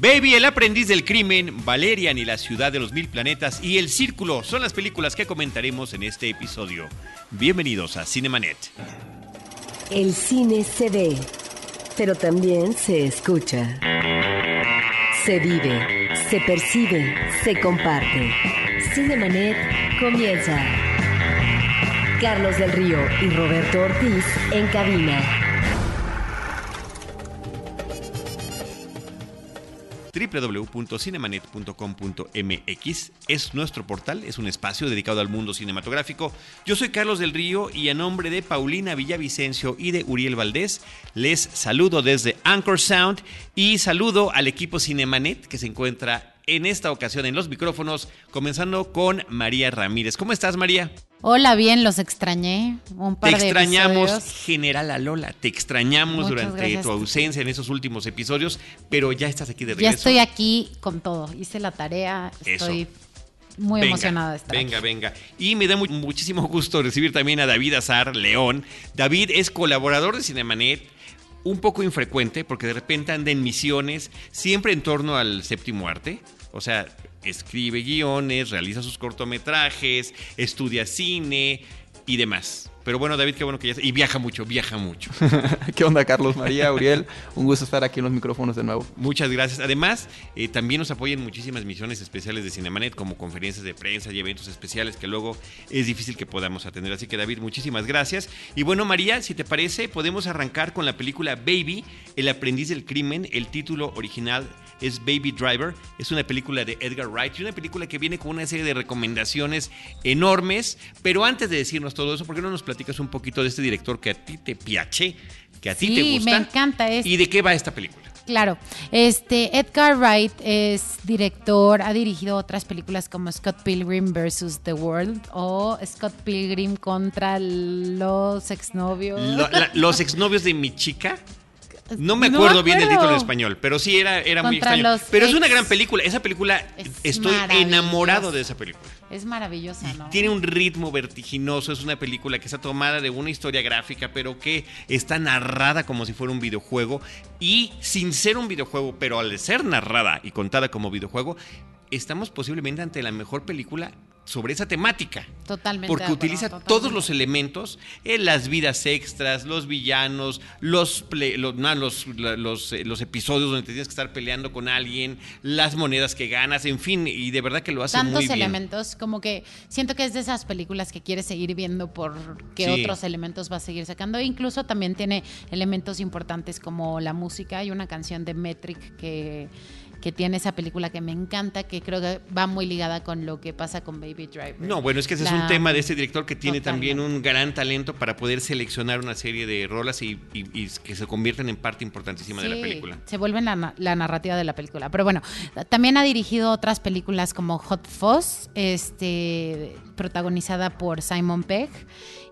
Baby, el aprendiz del crimen, Valerian y la ciudad de los mil planetas y El Círculo son las películas que comentaremos en este episodio. Bienvenidos a Cinemanet. El cine se ve, pero también se escucha. Se vive, se percibe, se comparte. Cinemanet comienza. Carlos del Río y Roberto Ortiz en cabina. www.cinemanet.com.mx es nuestro portal, es un espacio dedicado al mundo cinematográfico. Yo soy Carlos del Río y a nombre de Paulina Villavicencio y de Uriel Valdés les saludo desde Anchor Sound y saludo al equipo Cinemanet que se encuentra en esta ocasión en los micrófonos, comenzando con María Ramírez. ¿Cómo estás, María? Hola, bien, los extrañé. Un par te extrañamos, General Alola. Te extrañamos durante tu ausencia en esos últimos episodios, pero ya estás aquí de regreso. Ya estoy aquí con todo. Hice la tarea. Estoy muy emocionada de estar Venga, venga. Y me da muchísimo gusto recibir también a David Azar León. David es colaborador de Cinemanet un poco infrecuente porque de repente anda en misiones siempre en torno al séptimo arte. O sea, escribe guiones, realiza sus cortometrajes, estudia cine y demás. Pero bueno, David, qué bueno que ya... Y viaja mucho, viaja mucho. ¿Qué onda, Carlos María, Uriel? Un gusto estar aquí en los micrófonos de nuevo. Muchas gracias. Además, eh, también nos apoyan muchísimas misiones especiales de Cinemanet, como conferencias de prensa y eventos especiales que luego es difícil que podamos atender. Así que, David, muchísimas gracias. Y bueno, María, si te parece, podemos arrancar con la película Baby, El aprendiz del crimen, el título original es Baby Driver. Es una película de Edgar Wright y una película que viene con una serie de recomendaciones enormes. Pero antes de decirnos todo eso, ¿por qué no nos platicas un poquito de este director que a ti te piache, que a ti te gusta? me encanta. ¿Y de qué va esta película? Claro, este Edgar Wright es director, ha dirigido otras películas como Scott Pilgrim vs. The World o Scott Pilgrim contra los exnovios. los exnovios de mi chica. No me acuerdo bien del título en español, pero sí era, era muy extraño. Pero es una gran película. Esa película, estoy enamorado de esa película. Es maravillosa, ¿no? Tiene un ritmo vertiginoso. Es una película que está tomada de una historia gráfica, pero que está narrada como si fuera un videojuego. Y sin ser un videojuego, pero al ser narrada y contada como videojuego, estamos posiblemente ante la mejor película sobre esa temática. Totalmente. Porque utiliza todos los elementos, en las vidas extras, los villanos, los, los, los, eh, los, episodios donde tienes que estar peleando con alguien, las monedas que ganas, en fin, y de verdad que lo hace muy bien. Tantos elementos, como que siento que es de esas películas que quieres seguir viendo porque otros elementos va a seguir sacando. E incluso también tiene elementos importantes como la música. y una canción de Metric que que tiene esa película que me encanta, que creo que va muy ligada con lo que pasa con Baby Driver. No, bueno, es que ese es un tema de ese director que tiene también un gran talento para poder seleccionar una serie de rolas y, que se convierten en parte importantísima de la película. Se vuelven la, la, narrativa de la película. Pero bueno, también ha dirigido otras películas como Hot Fuzz, este, protagonizada por Simon Pegg,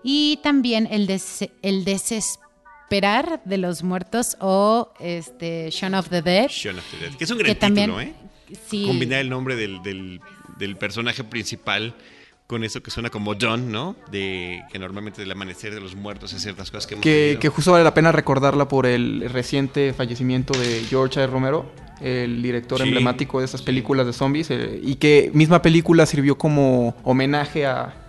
y también El, des, el Desesperado Esperar de los Muertos o este Shaun of the Dead. Shaun of the Dead, que es un gran título, ¿eh? Sí. Combinar el nombre del, del, personaje principal con eso que suena como John, ¿no? De que normalmente del amanecer de los muertos es ciertas cosas que hemos que, que justo vale la pena recordarla por el reciente fallecimiento de George A. Romero, el director emblemático de esas películas de zombies, eh, y que misma película sirvió como homenaje a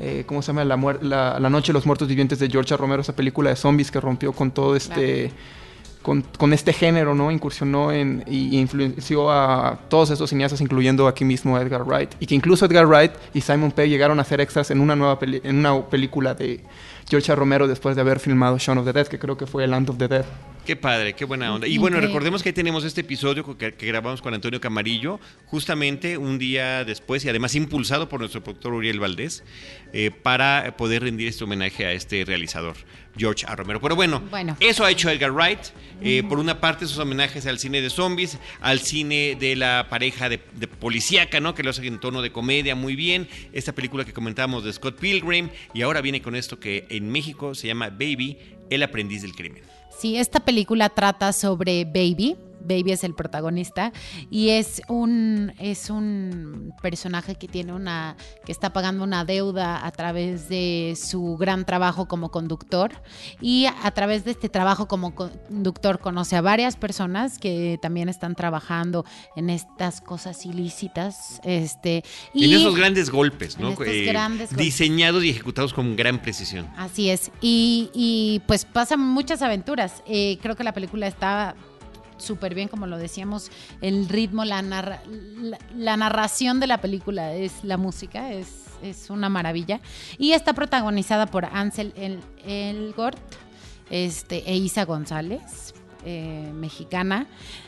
eh, ¿cómo se llama? La, la, Noche de los Muertos Vivientes de George Romero, esa película de zombies que rompió con todo este... Con, con, este género, ¿no? Incursionó en, y, influenció a todos esos cineastas, incluyendo aquí mismo a Edgar Wright. Y que incluso Edgar Wright y Simon Pegg llegaron a ser extras en una nueva en una película de George Romero después de haber filmado Shaun of the Dead, que creo que fue Land of the Dead. Qué padre, qué buena onda. Y bueno, recordemos que ahí tenemos este episodio que, grabamos con Antonio Camarillo, justamente un día después y además impulsado por nuestro productor Uriel Valdés, eh, para poder rendir este homenaje a este realizador, George A. Romero. Pero bueno, eso ha hecho Edgar Wright. Eh, por una parte, sus homenajes al cine de zombies, al cine de la pareja de, de policíaca, ¿no? Que lo hace en tono de comedia muy bien. Esta película que comentábamos de Scott Pilgrim. Y ahora viene con esto que en México se llama Baby, el aprendiz del crimen. Sí, esta película trata sobre Baby, Baby es el protagonista y es un, es un personaje que tiene una, que está pagando una deuda a través de su gran trabajo como conductor y a través de este trabajo como conductor conoce a varias personas que también están trabajando en estas cosas ilícitas. Este, y en esos grandes golpes, ¿no? Eh, diseñados y ejecutados con gran precisión. Así es. Y, y pues pasan muchas aventuras. Eh, creo que la película está súper bien, como lo decíamos, el ritmo, la, la, narración de la película es la música, es, es una maravilla. Y está protagonizada por Ansel El Elgort este, e Isa González, eh, mexicana.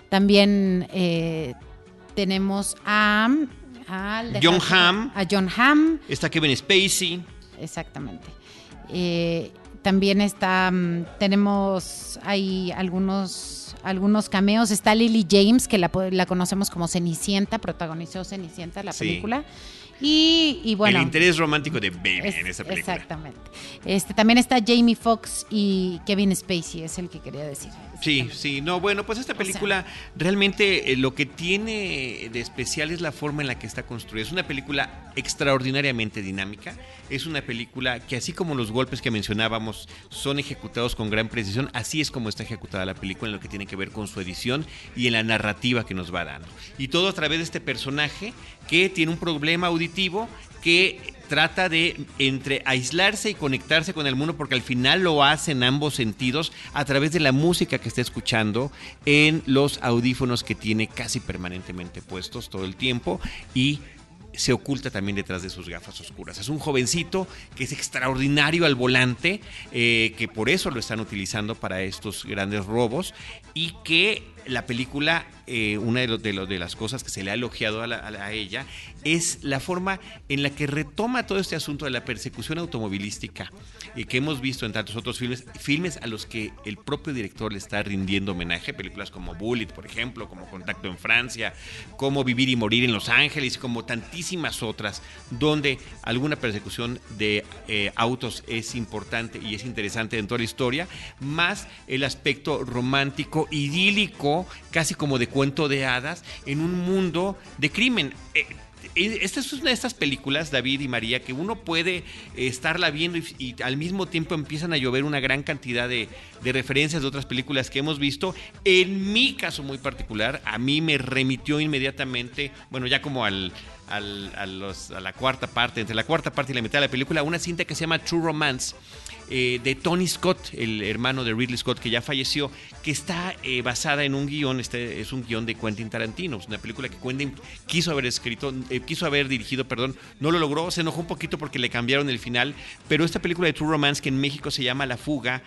También eh, tenemos a, John Hamm. A John Hamm. Está Kevin Spacey. Exactamente. Eh, también está, mm, tenemos ahí algunos, algunos cameos. Está Lily James, que la, la conocemos como Cenicienta, protagonizó Cenicienta, la película. Y, bueno. El interés romántico de Baby en esa película. Exactamente. Este, también está Jamie Foxx y Kevin Spacey, es el que quería decir. Sí, sí, no, bueno, pues esta película realmente eh, lo que tiene de especial es la forma en la que está construida. Es una película extraordinariamente dinámica. Es una película que así como los golpes que mencionábamos son ejecutados con gran precisión, así es como está ejecutada la película en lo que tiene que ver con su edición y en la narrativa que nos va dando. Y todo a través de este personaje que tiene un problema auditivo que trata de entre aislarse y conectarse con el mundo porque al final lo hace en ambos sentidos a través de la música que está escuchando en los audífonos que tiene casi permanentemente puestos todo el tiempo y se oculta también detrás de sus gafas oscuras. Es un jovencito que es extraordinario al volante, eh, que por eso lo están utilizando para estos grandes robos y que la película, eh, una de, de, las cosas que se le ha elogiado a, ella es la forma en la que retoma todo este asunto de la persecución automovilística y que hemos visto en tantos otros filmes, filmes a los que el propio director le está rindiendo homenaje, películas como Bullet, por ejemplo, como Contacto en Francia, como Vivir y Morir en Los Ángeles, como tantísimas otras, donde alguna persecución de eh, autos es importante y es interesante en toda la historia, más el aspecto romántico, idílico, casi como de cuento de hadas, en un mundo de crimen. Eh, eh, esta es una de estas películas, David y María, que uno puede estarla viendo y, al mismo tiempo empiezan a llover una gran cantidad de, referencias de otras películas que hemos visto. En mi caso muy particular, a mí me remitió inmediatamente, bueno, ya como al, a la cuarta parte, entre la cuarta parte y la mitad de la película, una cinta que se llama True Romance eh, de Tony Scott, el hermano de Ridley Scott que ya falleció, que está eh, basada en un guion, este es un guion de Quentin Tarantino, es una película que Quentin quiso haber escrito, eh, quiso haber dirigido, perdón, no lo logró, se enojó un poquito porque le cambiaron el final, pero esta película de True Romance que en México se llama La Fuga,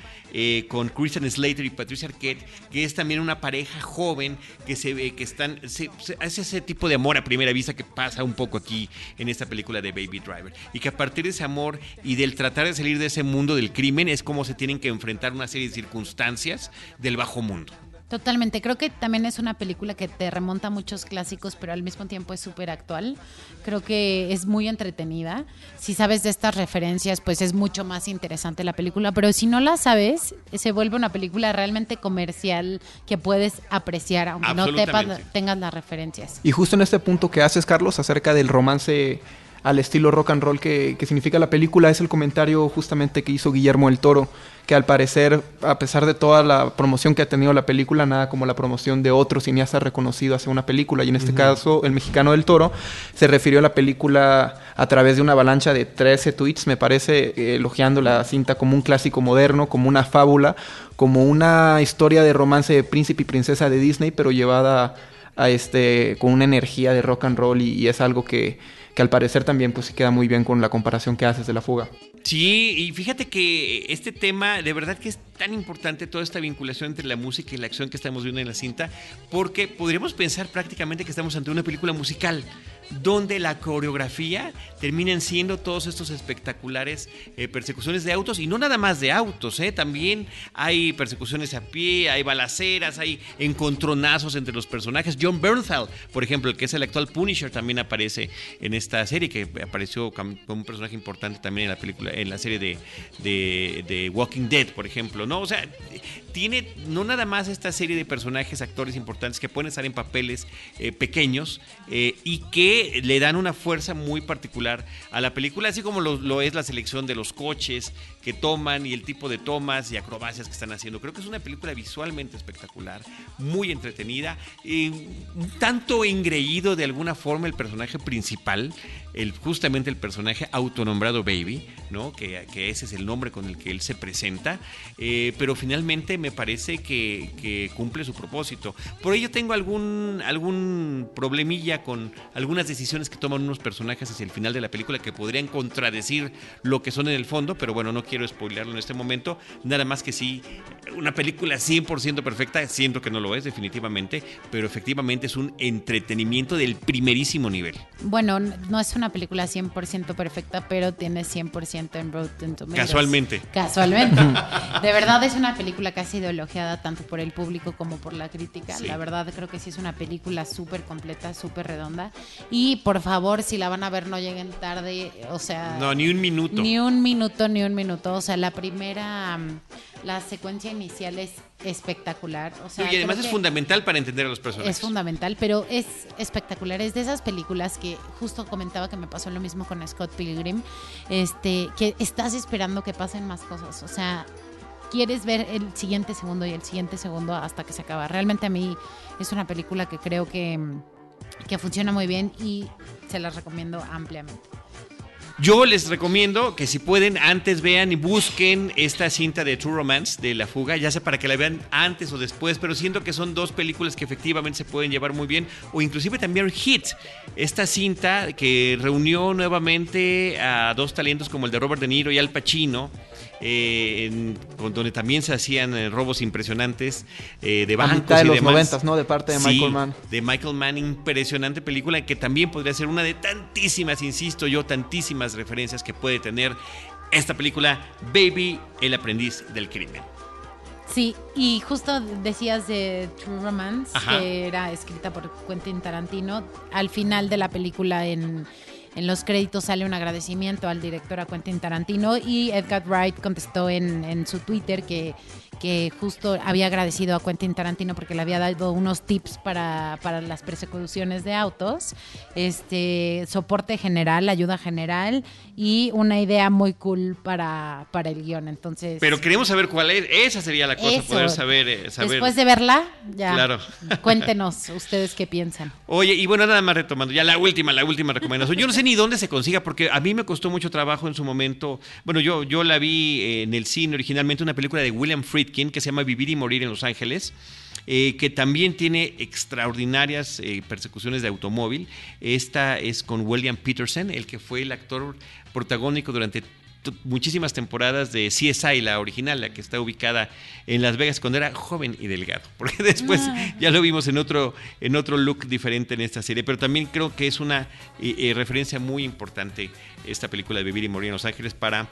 con Christian Slater y Patricia Arquette, que es también una pareja joven que se ve que están, se, hace ese tipo de amor a primera vista que pasa un poco aquí en esta película de Baby Driver, y que a partir de ese amor y del tratar de salir de ese mundo del crimen es como se tienen que enfrentar una serie de circunstancias del bajo mundo. Totalmente, creo que también es una película que te remonta a muchos clásicos, pero al mismo tiempo es súper actual. Creo que es muy entretenida. Si sabes de estas referencias, pues es mucho más interesante la película, pero si no la sabes, se vuelve una película realmente comercial que puedes apreciar, aunque no tengas las referencias. Y justo en este punto que haces, Carlos, acerca del romance al estilo rock and roll que, significa la película es el comentario justamente que hizo Guillermo el Toro, que al parecer, a pesar de toda la promoción que ha tenido la película, nada como la promoción de otro cineasta reconocido hacia una película, y en este caso el mexicano del Toro se refirió a la película a través de una avalancha de 13 tweets, me parece, elogiando la cinta como un clásico moderno, como una fábula, como una historia de romance de príncipe y princesa de Disney, pero llevada a este, con una energía de rock and roll y es algo que que al parecer también pues queda muy bien con la comparación que haces de la fuga. Sí, y fíjate que este tema de verdad que es tan importante toda esta vinculación entre la música y la acción que estamos viendo en la cinta, porque podríamos pensar prácticamente que estamos ante una película musical donde la coreografía terminan siendo todos estos espectaculares eh, persecuciones de autos y no nada más de autos, eh, también hay persecuciones a pie, hay balaceras, hay encontronazos entre los personajes. John Bernthal, por ejemplo, el que es el actual Punisher, también aparece en esta serie, que apareció como un personaje importante también en la película, en la serie de, de, Walking Dead, por ejemplo, ¿no? O sea, tiene no nada más esta serie de personajes, actores importantes que pueden estar en papeles eh, pequeños eh, y que le dan una fuerza muy particular a la película, así como lo, es la selección de los coches que toman y el tipo de tomas y acrobacias que están haciendo. Creo que es una película visualmente espectacular, muy entretenida, un tanto engreído de alguna forma el personaje principal, el, justamente el personaje autonombrado Baby, ¿no? que, que ese es el nombre con el que él se presenta, eh, pero finalmente me parece que, que, cumple su propósito. Por ello tengo algún, algún problemilla con algunas decisiones que toman unos personajes hacia el final de la película que podrían contradecir lo que son en el fondo, pero bueno, no quiero spoilearlo en este momento, nada más que sí, una película 100% perfecta, siento que no lo es definitivamente, pero efectivamente es un entretenimiento del primerísimo nivel. Bueno, no es una película 100% perfecta, pero tiene 100% en Rotten Tomatoes. Casualmente. Casualmente. de verdad es una película ha sido elogiada tanto por el público como por la crítica. La verdad creo que sí es una película súper completa, súper redonda. Y por favor, si la van a ver, no lleguen tarde. O sea... No, ni un minuto. Ni un minuto, ni un minuto. O sea, la primera la secuencia inicial es espectacular. O sea, y además es fundamental para entender a los personajes. Es fundamental, pero es espectacular. Es de esas películas que justo comentaba que me pasó lo mismo con Scott Pilgrim, este, que estás esperando que pasen más cosas. O sea, quieres ver el siguiente segundo y el siguiente segundo hasta que se acaba. Realmente a mí es una película que creo que, que funciona muy bien y se las recomiendo ampliamente. Yo les recomiendo que si pueden, antes vean y busquen esta cinta de True Romance de La Fuga, ya sea para que la vean antes o después, pero siento que son dos películas que efectivamente se pueden llevar muy bien, o inclusive también Hit, esta cinta que reunió nuevamente a dos talentos como el de Robert De Niro y Al Pacino eh, donde también se hacían eh, robos impresionantes eh, de bancos de y los demás. ¿no? De parte de Michael Mann. De Michael Mann, impresionante película que también podría ser una de tantísimas, insisto yo, tantísimas referencias que puede tener esta película, Baby, el aprendiz del crimen. Sí, y justo decías de True Romance, que era escrita por Quentin Tarantino. Al final de la película en en los créditos sale un agradecimiento al director a Quentin Tarantino y Edgar Wright contestó en, en su Twitter que que justo había agradecido a Quentin Tarantino porque le había dado unos tips para, para las persecuciones de autos, este soporte general, ayuda general y una idea muy cool para, para el guion. Entonces, pero queremos saber cuál es, esa sería la cosa, poder saber, eh, saber, Después de verla, ya claro. cuéntenos ustedes qué piensan. Oye, y bueno, nada más retomando, ya la última, la última recomendación. Yo no sé ni dónde se consiga porque a mí me costó mucho trabajo en su momento. Bueno, yo, yo la vi en el cine originalmente, una película de William Friedkin que se llama Vivir y Morir en Los Ángeles. Eh, que también tiene extraordinarias eh, persecuciones de automóvil. Esta es con William Peterson, el que fue el actor protagónico durante muchísimas temporadas de CSI, la original, la que está ubicada en Las Vegas cuando era joven y delgado, porque después ah. ya lo vimos en otro, en otro look diferente en esta serie, pero también creo que es una eh, referencia muy importante esta película de Vivir y Morir en Los Ángeles para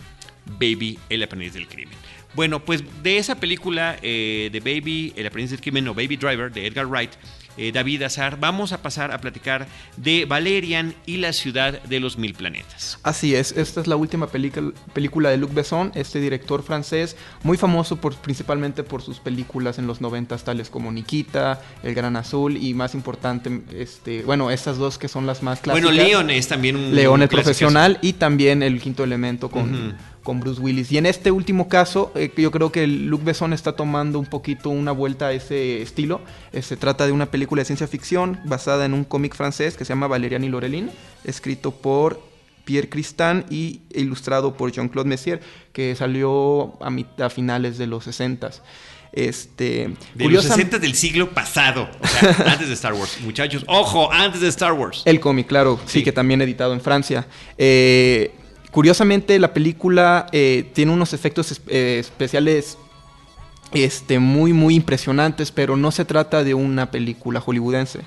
Baby, el aprendiz del crimen. Bueno, pues de esa película eh, de Baby, El aprendiz del crimen o Baby Driver de Edgar Wright, eh, David Azar, vamos a pasar a platicar de Valerian y la ciudad de los mil planetas. Así es, esta es la última película de Luc Besson, este director francés, muy famoso por, principalmente por sus películas en los noventas, tales como Nikita, El Gran Azul y más importante, este, bueno, estas dos que son las más clásicas. Bueno, León es también un... León el profesional y también El Quinto Elemento con con Bruce Willis. Y en este último caso, eh, yo creo que Luc Besson está tomando un poquito una vuelta a ese estilo. Eh, se trata de una película de ciencia ficción basada en un cómic francés que se llama Valerian y Lorelin, escrito por Pierre Cristin y ilustrado por Jean-Claude Messier, que salió a, a finales de los 60 este, de los 60 del siglo pasado, o sea, antes de Star Wars. Muchachos, ojo, antes de Star Wars. El cómic, claro, sí, que también editado en Francia. Eh, Curiosamente, la película eh, tiene unos efectos eh, especiales este, muy, muy impresionantes, pero no se trata de una película hollywoodense.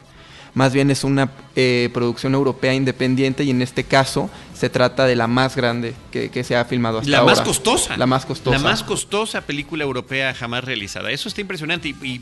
Más bien es una eh, producción europea independiente y en este caso se trata de la más grande que, se ha filmado hasta ahora. La más costosa. La más costosa. La más costosa película europea jamás realizada. Eso está impresionante y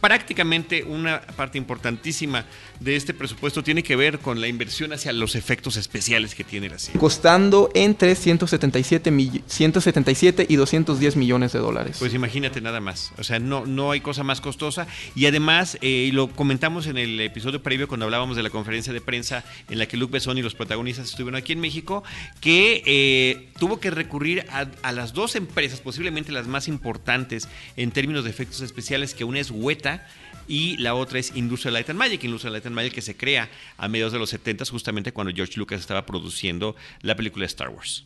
prácticamente una parte importantísima de este presupuesto tiene que ver con la inversión hacia los efectos especiales que tiene la serie. Costando entre 177, 177 y 210 millones de dólares. Pues imagínate nada más. O sea, no, no hay cosa más costosa. Y además, eh, lo comentamos en el episodio previo cuando hablábamos de la conferencia de prensa en la que Luc Besson y los protagonistas estuvieron aquí en México, que eh, tuvo que recurrir a, a, las dos empresas, posiblemente las más importantes en términos de efectos especiales, que una es Y la otra es Industrial Light and Magic, Industrial Light and Magic que se crea a mediados de los 70 justamente cuando George Lucas estaba produciendo la película Star Wars.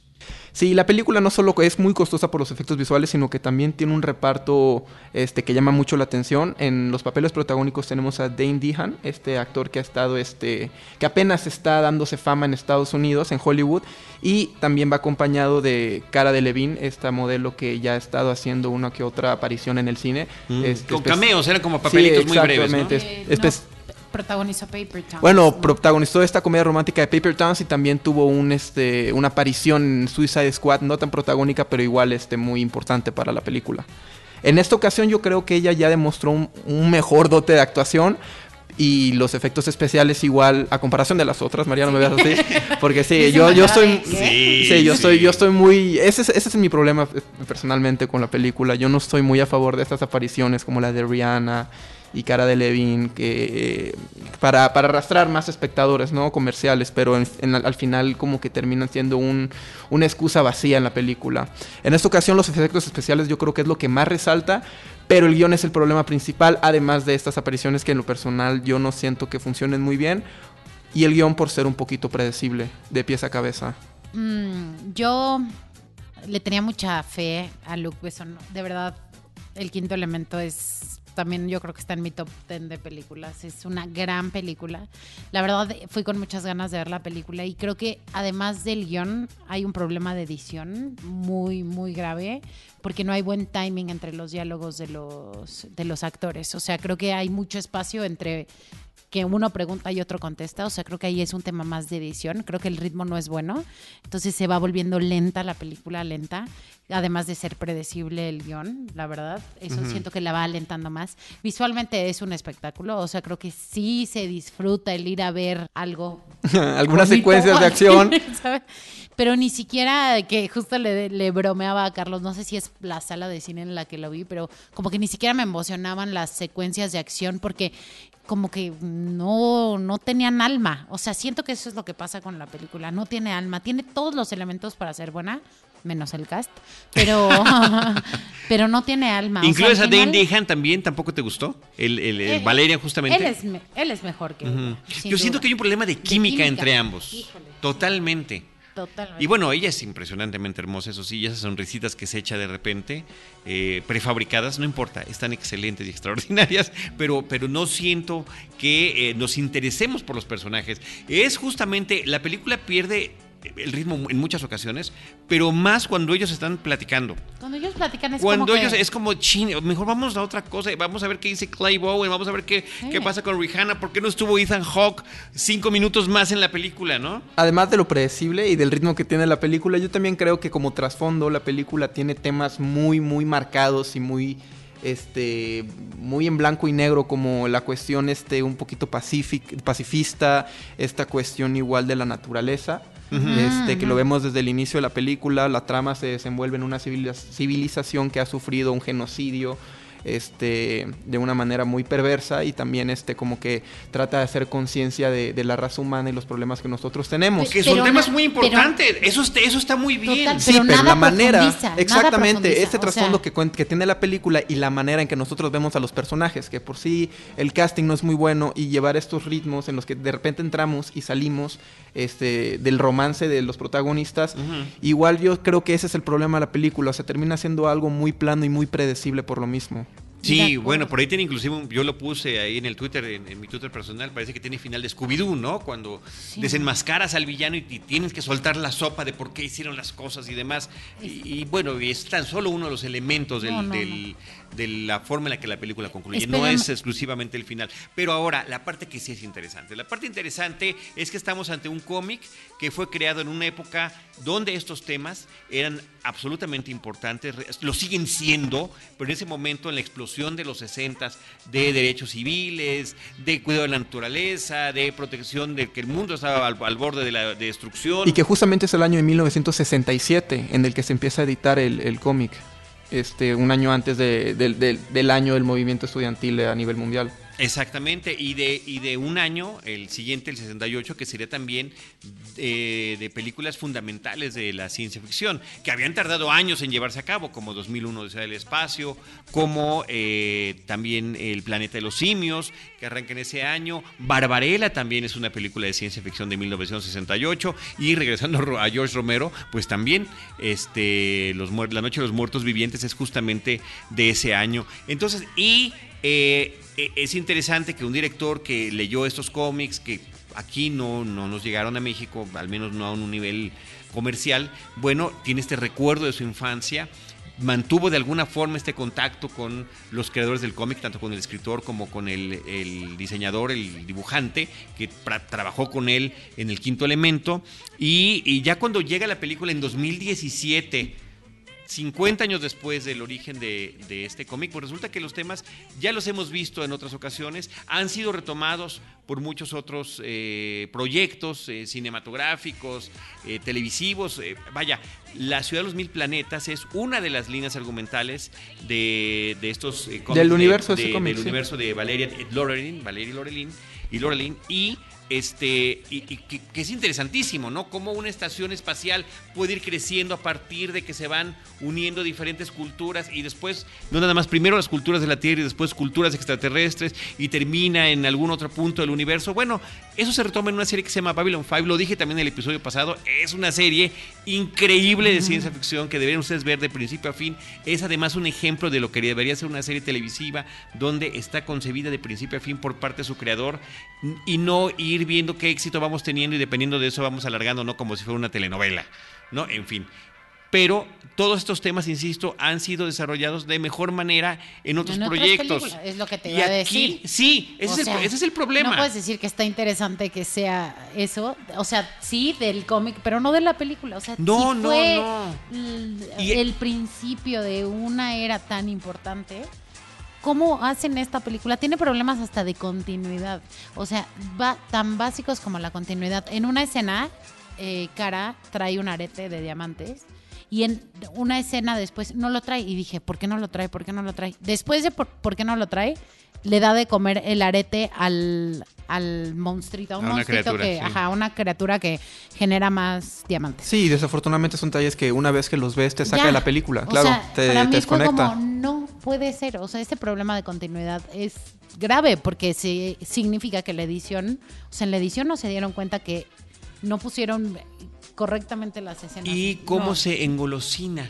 Sí, la película no solo es muy costosa por los efectos visuales, sino que también tiene un reparto este, que llama mucho la atención. En los papeles protagónicos tenemos a Dane Dehan, este actor que ha estado, este, que apenas está dándose fama en Estados Unidos, en Hollywood, y también va acompañado de Cara Delevingne, esta modelo que ya ha estado haciendo una que otra aparición en el cine. Mm, este, con cameos, eran como papelitos sí, muy breves. ¿no? Eh, no protagonizó Paper Towns. Bueno, protagonizó esta comedia romántica de Paper Towns y también tuvo un este una aparición en Suicide Squad, no tan protagónica, pero igual este muy importante para la película. En esta ocasión yo creo que ella ya demostró un, un mejor dote de actuación, y los efectos especiales igual a comparación de las otras María no me veas así porque sí yo yo estoy sí, sí, yo estoy yo estoy muy ese es, ese es mi problema eh, personalmente con la película yo no estoy muy a favor de estas apariciones como la de Rihanna y cara de Levin que eh, para, para, arrastrar más espectadores no comerciales pero al final como que terminan siendo un, una excusa vacía en la película. En esta ocasión los efectos especiales yo creo que es lo que más resalta pero el guion es el problema principal además de estas apariciones que en lo personal yo no siento que funcionen muy bien y el guion por ser un poquito predecible de pies a cabeza. Mm, yo le tenía mucha fe a Luke Besson de verdad el quinto elemento es también yo creo que está en mi top 10 de películas. Es una gran película. La verdad, fui con muchas ganas de ver la película y creo que además del guion hay un problema de edición muy, muy grave porque no hay buen timing entre los diálogos de los, de los actores. O sea, creo que hay mucho espacio entre que uno pregunta y otro contesta. O sea, creo que ahí es un tema más de edición. Creo que el ritmo no es bueno. Entonces se va volviendo lenta la película, lenta. Además de ser predecible el guion, la verdad. Eso uh -huh. siento que la va alentando más. Visualmente es un espectáculo. O sea, creo que sí se disfruta el ir a ver algo. Algunas secuencias de acción. ¿sabes? Pero ni siquiera que justo le, le bromeaba a Carlos, no sé si es la sala de cine en la que lo vi, pero como que ni siquiera me emocionaban las secuencias de acción porque como que no, no tenían alma. O sea, siento que eso es lo que pasa con la película. No tiene alma. Tiene todos los elementos para ser buena, menos el cast, pero, pero no tiene alma. ¿Incluyes o sea, a Dane DeHaan también? ¿Tampoco te gustó? El, el, el él, Valerian, justamente. Él es, él es mejor que uh -huh. Yo duda. siento que hay un problema de química, de química. entre ambos. Híjole. Totalmente. Totalmente. Y bueno, ella es impresionantemente hermosa, eso sí, esas sonrisitas que se echa de repente, eh, prefabricadas, no importa, están excelentes y extraordinarias, pero, pero no siento que eh, nos interesemos por los personajes. Es justamente, la película pierde el ritmo en muchas ocasiones, pero más cuando ellos están platicando. Cuando ellos platican es cuando como ellos que... es como chino, mejor vamos a otra cosa, vamos a ver qué dice Clay Bowen, vamos a ver qué, sí. qué pasa con Rihanna, por qué no estuvo Ethan Hawke cinco minutos más en la película, ¿no? Además de lo predecible y del ritmo que tiene la película, yo también creo que como trasfondo la película tiene temas muy, muy marcados y muy este muy en blanco y negro como la cuestión este un poquito pacific, pacifista, esta cuestión igual de la naturaleza. Uh -huh. este, que lo vemos desde el inicio de la película, la trama se desenvuelve en una civilización que ha sufrido un genocidio, este, de una manera muy perversa y también este, como que trata de hacer conciencia de, de, la raza humana y los problemas que nosotros tenemos. Que son temas muy importantes, pero, eso, eso está muy bien. Total, sí, pero, la manera, exactamente, este trasfondo sea... que, que tiene la película y la manera en que nosotros vemos a los personajes, que por sí el casting no es muy bueno y llevar estos ritmos en los que de repente entramos y salimos este, del romance de los protagonistas, uh -huh. igual yo creo que ese es el problema de la película, o sea, termina siendo algo muy plano y muy predecible por lo mismo. Sí, bueno, por ahí tiene inclusive, un, yo lo puse ahí en el Twitter, en, en mi Twitter personal, parece que tiene final de Scooby-Doo, ¿no? Cuando sí. desenmascaras al villano y, y, tienes que soltar la sopa de por qué hicieron las cosas y demás. Y, y bueno, es tan solo uno de los elementos del, no, no, del, no de la forma en la que la película concluye. Esperemos. No es exclusivamente el final. Pero ahora, la parte que sí es interesante. La parte interesante es que estamos ante un cómic que fue creado en una época donde estos temas eran absolutamente importantes, lo siguen siendo, pero en ese momento, en la explosión de los 60 de derechos civiles, de cuidado de la naturaleza, de protección de que el mundo estaba al, borde de la destrucción. Y que justamente es el año de 1967 en el que se empieza a editar el, el cómic, este, un año antes del año del movimiento estudiantil a nivel mundial. Exactamente, y de, y de un año, el siguiente, el 68, que sería también eh, de, películas fundamentales de la ciencia ficción, que habían tardado años en llevarse a cabo, como 2001 de del Espacio, como eh, también El Planeta de los Simios, que arranca en ese año, Barbarella también es una película de ciencia ficción de 1968, y regresando a George Romero, pues también este, los, La Noche de los Muertos Vivientes es justamente de ese año. Entonces, y... Eh, es interesante que un director que leyó estos cómics, que aquí no, no nos llegaron a México, al menos no a un nivel comercial, bueno, tiene este recuerdo de su infancia, mantuvo de alguna forma este contacto con los creadores del cómic, tanto con el escritor como con el, diseñador, el dibujante, que trabajó con él en el quinto elemento, y ya cuando llega la película en 2017, 50 años después del origen de, este cómic, pues resulta que los temas ya los hemos visto en otras ocasiones, han sido retomados por muchos otros eh, proyectos eh, cinematográficos, eh, televisivos. vaya, La Ciudad de los Mil Planetas es una de las líneas argumentales de, estos cómics. Del universo de, de, Del universo de Valeria Lorelin, Valeria Lorelin y Lorelin, y este, y, que, es interesantísimo, ¿no? Cómo una estación espacial puede ir creciendo a partir de que se van uniendo diferentes culturas y después, no nada más, primero las culturas de la Tierra y después culturas extraterrestres y termina en algún otro punto del universo. Bueno, eso se retoma en una serie que se llama Babylon 5, lo dije también en el episodio pasado, es una serie increíble de ciencia ficción que deberían ustedes ver de principio a fin. Es además un ejemplo de lo que debería ser una serie televisiva donde está concebida de principio a fin por parte de su creador y no ir viendo qué éxito vamos teniendo y dependiendo de eso vamos alargando, no como si fuera una telenovela, ¿no? En fin. Pero todos estos temas, insisto, han sido desarrollados de mejor manera en otros proyectos. Es lo que te iba a decir. Sí, ese, es el, problema. No puedes decir que está interesante que sea eso. O sea, sí, del cómic, pero no de la película. O sea, no, no, no. el principio de una era tan importante cómo hacen esta película. Tiene problemas hasta de continuidad. O sea, va tan básicos como la continuidad. En una escena, eh, Cara trae un arete de diamantes. Y en una escena después no lo trae. Y dije, ¿por qué no lo trae? ¿Por qué no lo trae? Después de por, qué no lo trae, le da de comer el arete al, al monstruito, a un monstruito que, ajá, una criatura que genera más diamantes. Sí, desafortunadamente son talles que una vez que los ves te saca de la película, claro, te, para mí desconecta. no puede ser, o sea, este problema de continuidad es grave porque se, significa que la edición, o sea, en la edición no se dieron cuenta que no pusieron correctamente las escenas. Y cómo se engolosina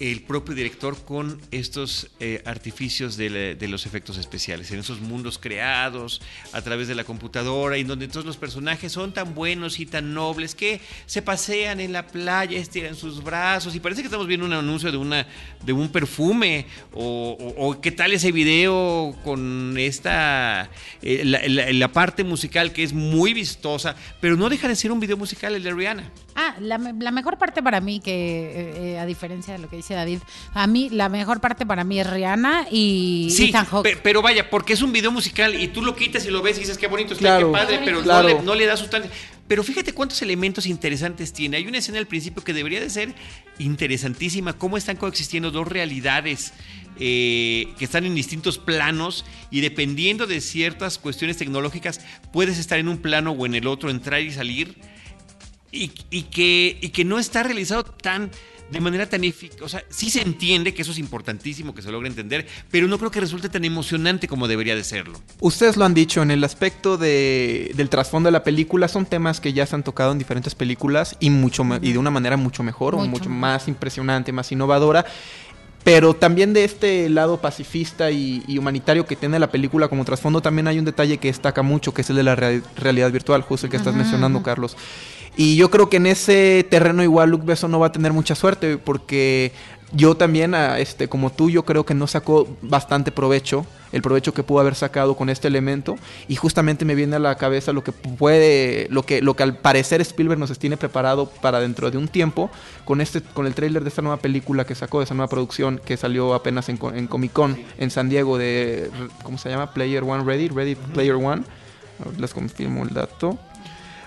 el propio director con estos eh, artificios de, los efectos especiales, en esos mundos creados a través de la computadora, y donde todos los personajes son tan buenos y tan nobles que se pasean en la playa, estiran sus brazos, y parece que estamos viendo un anuncio de, una, de un perfume, o, qué tal ese video con esta, eh, la, parte musical que es muy vistosa, pero no deja de ser un video musical el de Rihanna. Ah, la, mejor parte para mí, que eh, a diferencia de lo que dice David. A mí, la mejor parte para mí es Rihanna y sí, Pero vaya, porque es un video musical y tú lo quitas y lo ves y dices qué bonito está, qué padre, pero no, le, da sustancia. Pero fíjate cuántos elementos interesantes tiene. Hay una escena al principio que debería de ser interesantísima, cómo están coexistiendo dos realidades. Eh, que están en distintos planos y dependiendo de ciertas cuestiones tecnológicas puedes estar en un plano o en el otro, entrar y salir y, que, y que no está realizado tan de manera tan eficaz. O sea, sí se entiende que eso es importantísimo que se logre entender, pero no creo que resulte tan emocionante como debería de serlo. Ustedes lo han dicho, en el aspecto de, del trasfondo de la película, son temas que ya se han tocado en diferentes películas y, mucho, y de una manera mucho mejor o mucho más impresionante, más innovadora. Pero también de este lado pacifista y, humanitario que tiene la película como trasfondo, también hay un detalle que destaca mucho, que es el de la realidad virtual, justo el que estás mencionando, Carlos. Y yo creo que en ese terreno igual Luke Besson no va a tener mucha suerte porque yo también, este, como tú, yo creo que no sacó bastante provecho el provecho que pudo haber sacado con este elemento y justamente me viene a la cabeza lo que puede, lo que, lo que al parecer Spielberg nos tiene preparado para dentro de un tiempo con este, con el tráiler de esta nueva película que sacó, de esa nueva producción que salió apenas en, en Comic Con en San Diego de, ¿cómo se llama? Player One Ready, Ready Player One. Les confirmo el dato.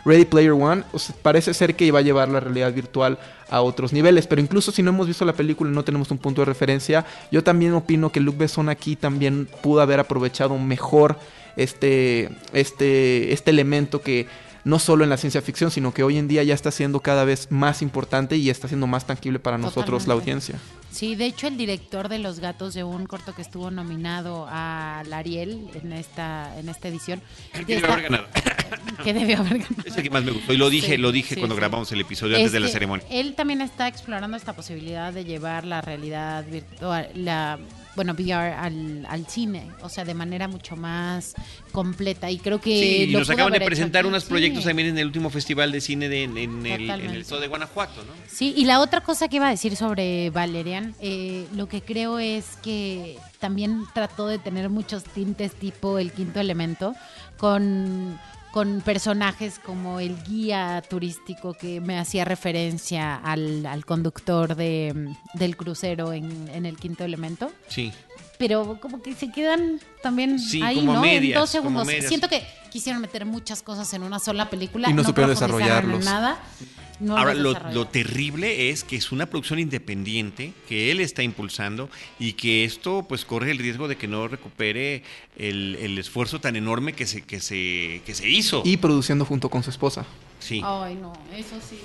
Ready Player One, parece ser que iba a llevar la realidad virtual a otros niveles, pero incluso si no hemos visto la película y no tenemos un punto de referencia, yo también opino que Luke Besson aquí también pudo haber aprovechado mejor este, este, este elemento que no solo en la ciencia ficción, sino que hoy en día ya está siendo cada vez más importante y está siendo más tangible para nosotros la audiencia. Sí, de hecho el director de Los Gatos de un corto que estuvo nominado a Ariel en esta en esta edición. Que debió haber ganado. que debió haber ganado. Es el que más me gustó y lo dije, lo dije cuando grabamos el episodio antes de la ceremonia. Él también está explorando esta posibilidad de llevar la realidad virtual, la bueno, VR al, al, cine, o sea, de manera mucho más completa. Y creo que. Sí, y nos acaban de presentar unos proyectos también en el último festival de cine de, en, el, en el Estado de Guanajuato, ¿no? Sí, y la otra cosa que iba a decir sobre Valerian, eh, lo que creo es que también trató de tener muchos tintes tipo el quinto elemento, con con personajes como el guía turístico que me hacía referencia al, conductor de, del crucero en, el quinto elemento. Sí. Pero como que se quedan también ahí, ¿no? en dos segundos. Siento que quisieron meter muchas cosas en una sola película. Y no, supieron desarrollarlos. nada. Ahora, lo, terrible es que es una producción independiente que él está impulsando y que esto pues corre el riesgo de que no recupere el, esfuerzo tan enorme que se, que, se, que se hizo. Y produciendo junto con su esposa. Sí. Ay, no, eso sí.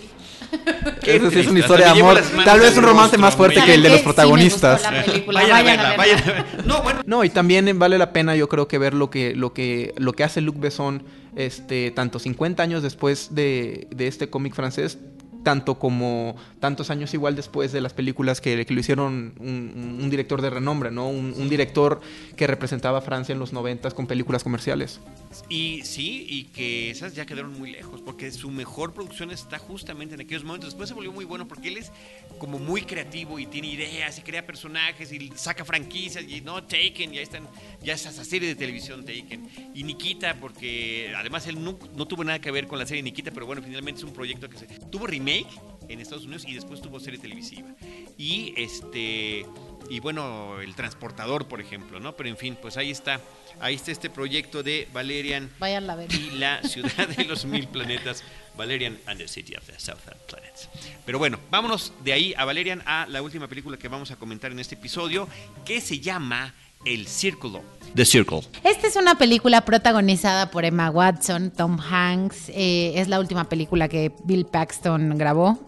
Eso sí es una historia de amor. Tal vez un romance más fuerte que el de los protagonistas. vayan, a verla, vayan a verla. No, bueno. No, y también vale la pena, yo creo que ver lo que, lo que, lo que hace Luc Besson este, tanto 50 años después de, de este cómic francés, tanto como tantos años igual después de las películas que, lo hicieron un, director de renombre, ¿no? Un, director que representaba a Francia en los 90 con películas comerciales. Y sí, y que esas ya quedaron muy lejos, porque su mejor producción está justamente en aquellos momentos. Después se volvió muy bueno porque él es como muy creativo y tiene ideas y crea personajes y saca franquicias y no, Taken, ya están, ya es esa serie de televisión Taken. Y Nikita, porque además él no, no tuvo nada que ver con la serie Nikita, pero bueno, finalmente es un proyecto que se tuvo remake en Estados Unidos y después tuvo serie televisiva. Y este y bueno, el transportador, por ejemplo, ¿no? Pero en fin, pues ahí está. Ahí está este proyecto de Valerian y la ciudad de los mil planetas. Valerian and the City of the Southern Planets. Pero bueno, vámonos de ahí a Valerian a la última película que vamos a comentar en este episodio, que se llama El Círculo. The Circle. Esta es una película protagonizada por Emma Watson, Tom Hanks. Eh, es la última película que Bill Paxton grabó,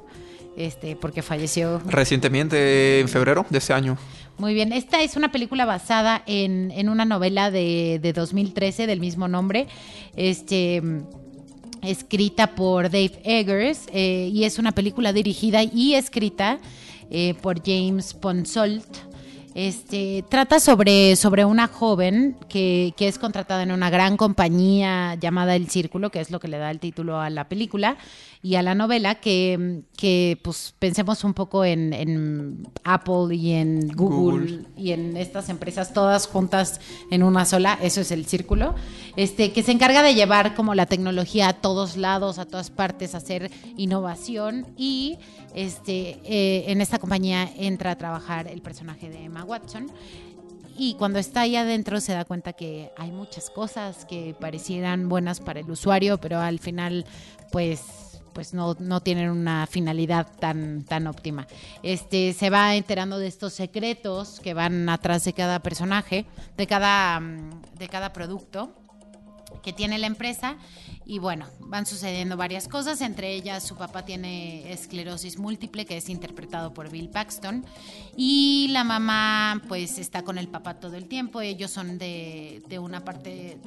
este, porque falleció. Recientemente, en febrero de ese año. Muy bien, esta es una película basada en, una novela de, de, 2013 del mismo nombre, este, escrita por Dave Eggers, eh, y es una película dirigida y escrita eh, por James Ponsolt. Este, trata sobre, sobre una joven que, que, es contratada en una gran compañía llamada El Círculo, que es lo que le da el título a la película y a la novela, que, que pues pensemos un poco en, en Apple y en Google, y en estas empresas todas juntas en una sola, eso es El Círculo, este, que se encarga de llevar como la tecnología a todos lados, a todas partes, hacer innovación y este, eh, en esta compañía entra a trabajar el personaje de Emma Watson. Y cuando está ahí adentro se da cuenta que hay muchas cosas que parecieran buenas para el usuario, pero al final pues pues no, no, tienen una finalidad tan, tan óptima. Este, se va enterando de estos secretos que van atrás de cada personaje, de cada, mm, de cada producto que tiene la empresa y bueno, van sucediendo varias cosas, entre ellas su papá tiene esclerosis múltiple, que es interpretado por Bill Paxton, y la mamá pues está con el papá todo el tiempo, ellos son de, de una parte...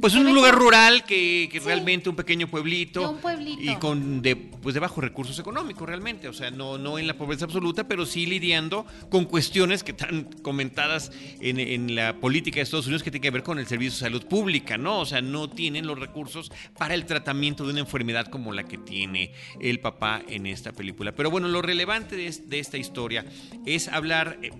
Pues un lugar rural que, que realmente un pequeño pueblito, un pueblito. y con de, pues de bajos recursos económicos realmente, o sea, no, no en la pobreza absoluta, pero sí lidiando con cuestiones que están comentadas en, en la política de Estados Unidos que tiene que ver con el servicio de salud pública, ¿no? O sea, no tienen los recursos para el tratamiento de una enfermedad como la que tiene el papá en esta película. Pero bueno, lo relevante de, esta historia es hablar... Eh,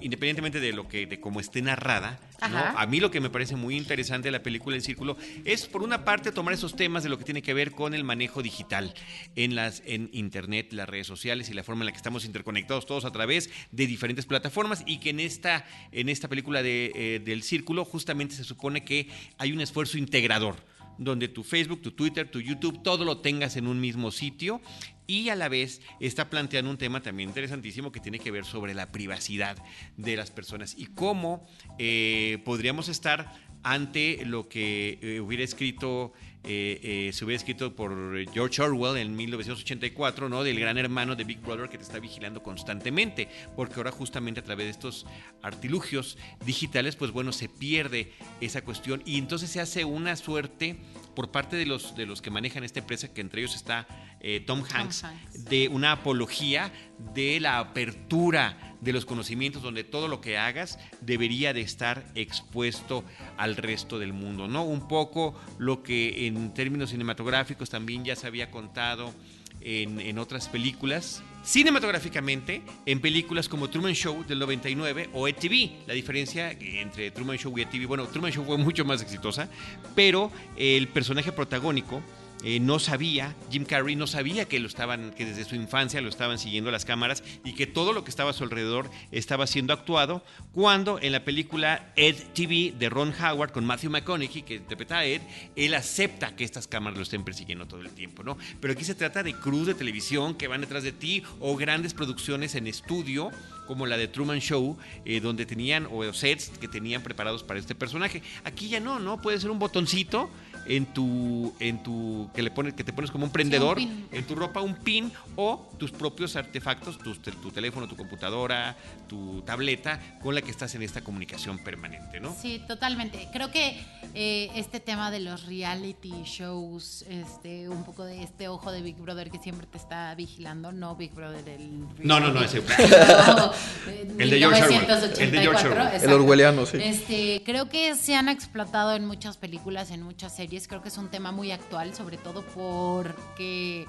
independientemente de lo que, de cómo esté narrada, a mí lo que me parece muy interesante de la película El Círculo es, por una parte, tomar esos temas de lo que tiene que ver con el manejo digital en las, en internet, las redes sociales y la forma en la que estamos interconectados todos a través de diferentes plataformas y que en esta, en esta película de, eh, del Círculo justamente se supone que hay un esfuerzo integrador donde tu Facebook, tu Twitter, tu YouTube, todo lo tengas en un mismo sitio. Y a la vez está planteando un tema también interesantísimo que tiene que ver sobre la privacidad de las personas y cómo eh, podríamos estar ante lo que eh, hubiera escrito eh, se hubiera escrito por George Orwell en 1984, ¿no? Del gran hermano de Big Brother que te está vigilando constantemente, porque ahora justamente a través de estos artilugios digitales, pues bueno, se pierde esa cuestión y entonces se hace una suerte por parte de los, de los que manejan esta empresa, que entre ellos está eh, Tom, Hanks, de una apología de la apertura de los conocimientos, donde todo lo que hagas debería de estar expuesto al resto del mundo, ¿no? Un poco lo que en términos cinematográficos también ya se había contado en, otras películas. Cinematográficamente, en películas como Truman Show del 99 o ETV. La diferencia entre Truman Show y ETV, bueno, Truman Show fue mucho más exitosa, pero el personaje protagónico eh, no sabía, Jim Carrey no sabía que lo estaban, que desde su infancia lo estaban siguiendo las cámaras y que todo lo que estaba a su alrededor estaba siendo actuado, cuando en la película Ed TV de Ron Howard con Matthew McConaughey, que interpreta a Ed, él acepta que estas cámaras lo estén persiguiendo todo el tiempo, ¿no? Pero aquí se trata de cruz de televisión que van detrás de ti o grandes producciones en estudio como la de Truman Show, eh, donde tenían, o sets que tenían preparados para este personaje. Aquí ya no, ¿no? Puede ser un botoncito en tu, en tu, que le pones, que te pones como un prendedor, en tu ropa un pin o tus propios artefactos, tu, tu, teléfono, tu computadora, tu tableta, con la que estás en esta comunicación permanente, ¿no? Sí, totalmente. Creo que eh, este tema de los reality shows, este, un poco de este ojo de Big Brother que siempre te está vigilando, no Big Brother el no, no, no, ese. el de George Orwell. El de George Orwell. El orwelliano, sí. Este, creo que se han explotado en muchas películas, en muchas series Creo que es un tema muy actual, sobre todo porque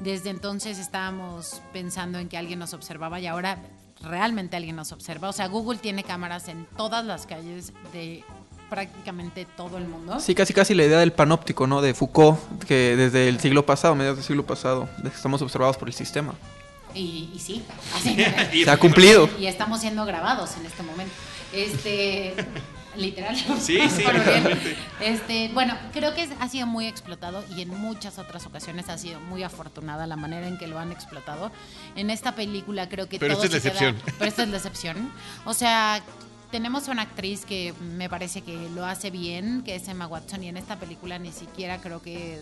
desde entonces estábamos pensando en que alguien nos observaba y ahora realmente alguien nos observa. O sea, Google tiene cámaras en todas las calles de prácticamente todo el mundo. Sí, casi casi la idea del panóptico, ¿no? De Foucault, que desde el siglo pasado, mediados del siglo pasado, estamos observados por el sistema. Y, sí, se ha cumplido. Y estamos siendo grabados en este momento. Este, literal. Sí, sí, Este, bueno, creo que ha sido muy explotado y en muchas otras ocasiones ha sido muy afortunada la manera en que lo han explotado. En esta película creo que pero esta es la excepción. pero esta es la excepción. O sea, tenemos una actriz que me parece que lo hace bien, que es Emma Watson, y en esta película ni siquiera creo que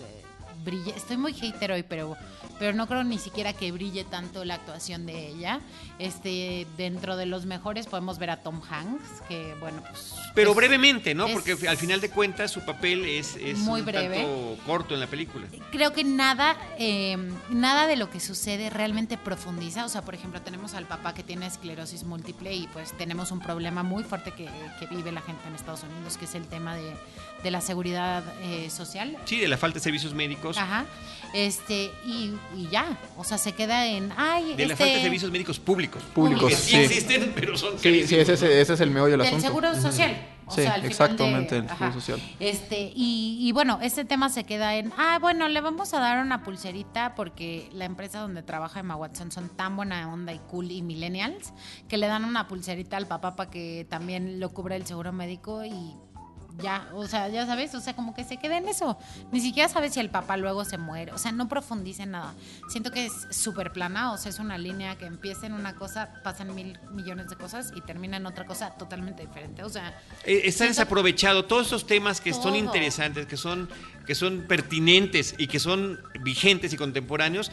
brille. Estoy muy hater hoy, pero, pero no creo ni siquiera que brille tanto la actuación de ella. Este, dentro de los mejores podemos ver a Tom Hanks, que bueno, pues. Pero brevemente, ¿no? Porque al final de cuentas su papel es, muy breve. Tanto corto en la película. Creo que nada, em, nada de lo que sucede realmente profundiza. O sea, por ejemplo, tenemos al papá que tiene esclerosis múltiple y pues tenemos un problema muy fuerte que, que vive la gente en Estados Unidos, que es el tema de de la seguridad eh, social. Sí, de la falta de servicios médicos. Ajá. Este, y, ya, o sea, se queda en, ay, De la este falta de servicios médicos públicos. Públicos, sí. existen, pero son Sí, sí ese, ese, es el meollo del, del seguro social. O sí, sea, exactamente, el seguro social. Este, y, y, bueno, este tema se queda en, ah, bueno, le vamos a dar una pulserita porque la empresa donde trabaja Emma Watson son tan buena onda y cool y millennials que le dan una pulserita al papá para que también lo cubra el seguro médico y ya, o sea, ya sabes, o sea, como que se queda en eso. Ni siquiera sabes si el papá luego se muere, o sea, no profundiza en nada. Siento que es súper plana, o sea, es una línea que empieza en una cosa, pasan mil millones de cosas y termina en otra cosa totalmente diferente, o sea... Eh, está desaprovechado todos esos temas que son interesantes, que son, que son pertinentes y que son vigentes y contemporáneos,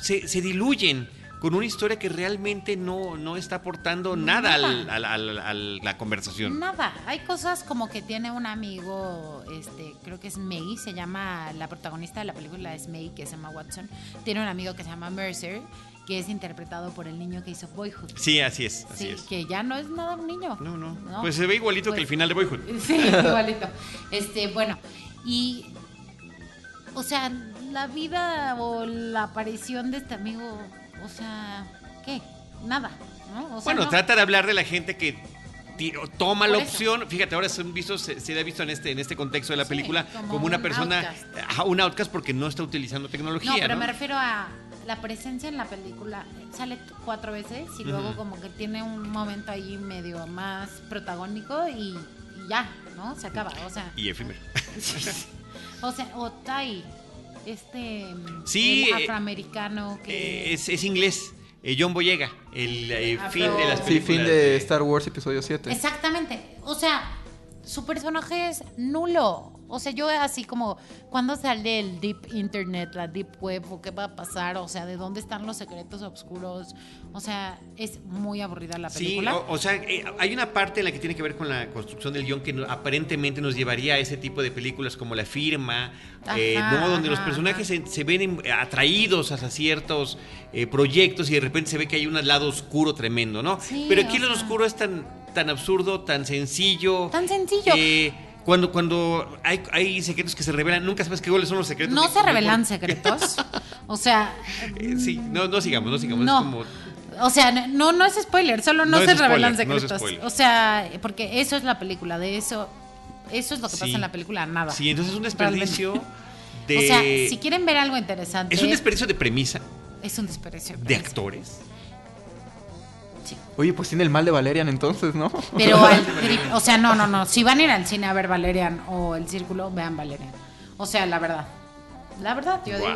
se, se diluyen con una historia que realmente no, no está aportando nada, a la conversación. Nada. Hay cosas como que tiene un amigo, este, creo que es May, se llama, la protagonista de la película es May, que se llama Watson. Tiene un amigo que se llama Mercer, que es interpretado por el niño que hizo Boyhood. Sí, así es. Así sí, es. que ya no es nada un niño. No, no. Pues se ve igualito que el pues final de Boyhood. Sí, igualito. Este, bueno, y. O sea, la vida o la aparición de este amigo o sea, ¿qué? Nada. bueno, trata de hablar de la gente que toma la opción, fíjate, ahora se, visto, se, se, ha visto en este, en este contexto de la película como, una persona, un outcast porque no está utilizando tecnología. No, pero me refiero a la presencia en la película. Sale cuatro veces y luego como que tiene un momento ahí medio más protagónico y, ya, ¿no? Se acaba, o sea. Y efímero. o sea, o Tai, este sí, el afroamericano que... Eh, es, es inglés. Eh, John Boyega, el eh, fin de las películas. Sí, fin de, Star Wars episodio 7. Exactamente. O sea, su personaje es nulo. O sea, yo así como, ¿cuándo sale el deep internet, la deep web o qué va a pasar? O sea, ¿de dónde están los secretos oscuros? O sea, es muy aburrida la película. Sí, o, sea, eh, hay una parte en la que tiene que ver con la construcción del guion que aparentemente nos llevaría a ese tipo de películas como La Firma, eh, ¿no? Donde los personajes se, ven atraídos hacia ciertos eh, proyectos y de repente se ve que hay un lado oscuro tremendo, ¿no? Pero aquí el lado oscuro es tan, tan absurdo, tan sencillo. Tan sencillo. Cuando, cuando hay, hay secretos que se revelan, nunca sabes qué goles son los secretos. No se revelan secretos. o sea. Eh, sí, no, no sigamos, no sigamos. No. Es como... O sea, no, no es spoiler, solo no, se revelan secretos. o sea, porque eso es la película, de eso. Eso es lo que pasa en la película, nada. Sí, entonces es un desperdicio de. O sea, si quieren ver algo interesante. Es un desperdicio de premisa. Es un desperdicio de, de actores Oye, pues tiene el mal de Valerian entonces, ¿no? Pero o sea, no, no, no. Si van a ir al cine a ver Valerian o El Círculo, vean Valerian. O sea, la verdad. La verdad, yo digo.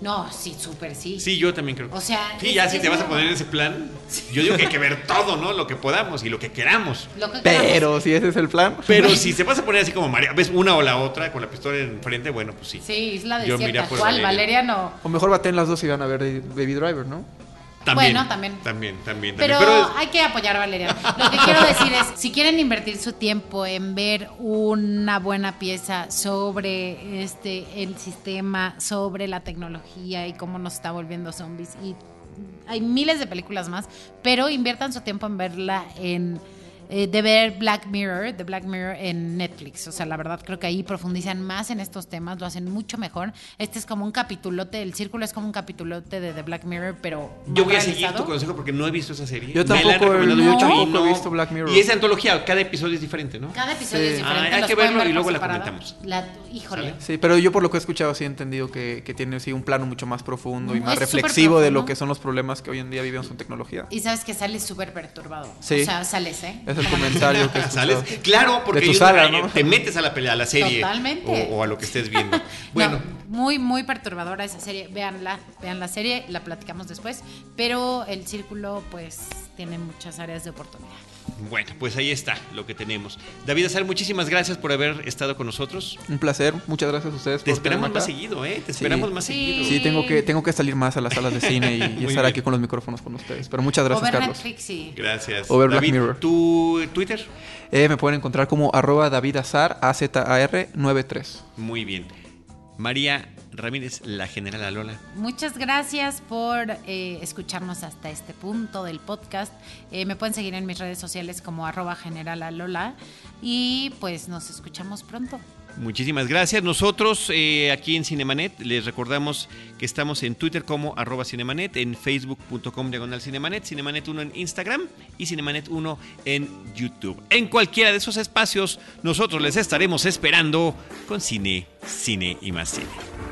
No, sí, súper sí. Sí, yo también creo. O sea. Sí, ya si te vas a poner en ese plan, yo digo que hay que ver todo, ¿no? Lo que podamos y lo que queramos. Pero si ese es el plan. Pero si se vas a poner así como María, ves una o la otra con la pistola enfrente, bueno, pues sí. Sí, es la de ¿Cuál? Valerian. o. O mejor baten las dos y van a ver Baby Driver, ¿no? También, bueno, también. También, también. Pero, hay que apoyar a Valeria. Lo que quiero decir es, si quieren invertir su tiempo en ver una buena pieza sobre este el sistema, sobre la tecnología y cómo nos está volviendo zombies y hay miles de películas más, pero inviertan su tiempo en verla en eh, de ver Black Mirror, de Black Mirror en Netflix. O sea, la verdad creo que ahí profundizan más en estos temas, lo hacen mucho mejor. Este es como un capitulote, el círculo es como un capitulote de The Black Mirror, pero... Yo voy a seguir tu consejo porque no he visto esa serie. Yo tampoco, he visto Black Mirror. Y esa antología, cada episodio es diferente, ¿no? Cada episodio es diferente. Ah, hay que verlo y luego la comentamos. híjole. Sí, pero yo por lo que he escuchado sí he entendido que, que tiene sí, un plano mucho más profundo y más reflexivo de lo que son los problemas que hoy en día vivimos con tecnología. Y sabes que sale súper perturbado. Sí. O sea, sales, ¿eh? El comentario que ¿Sales? Claro, porque te metes a la pelea, a la serie. Totalmente. O, a lo que estés viendo. Bueno. muy, muy perturbadora esa serie. Vean la serie, la platicamos después. Pero el círculo, pues, tiene muchas áreas de oportunidad. Bueno, pues ahí está lo que tenemos. David Azar, muchísimas gracias por haber estado con nosotros. Un placer, muchas gracias a ustedes. Te esperamos más seguido, ¿eh? Te esperamos más seguido. Sí, tengo que, tengo que salir más a las salas de cine y, estar aquí con los micrófonos con ustedes. Pero muchas gracias, Carlos. Gracias. O David, Mirror. ¿Tu Twitter? Eh, me pueden encontrar como arroba David Azar, A-Z-A-R 93. Muy bien. María Ramírez, la general Lola. Muchas gracias por eh, escucharnos hasta este punto del podcast. Eh, me pueden seguir en mis redes sociales como arroba general y pues nos escuchamos pronto. Muchísimas gracias. Nosotros eh, aquí en Cinemanet les recordamos que estamos en Twitter como arroba Cinemanet, en facebook.com diagonal Cinemanet, Cinemanet 1 en Instagram y Cinemanet 1 en YouTube. En cualquiera de esos espacios nosotros les estaremos esperando con cine, cine y más cine.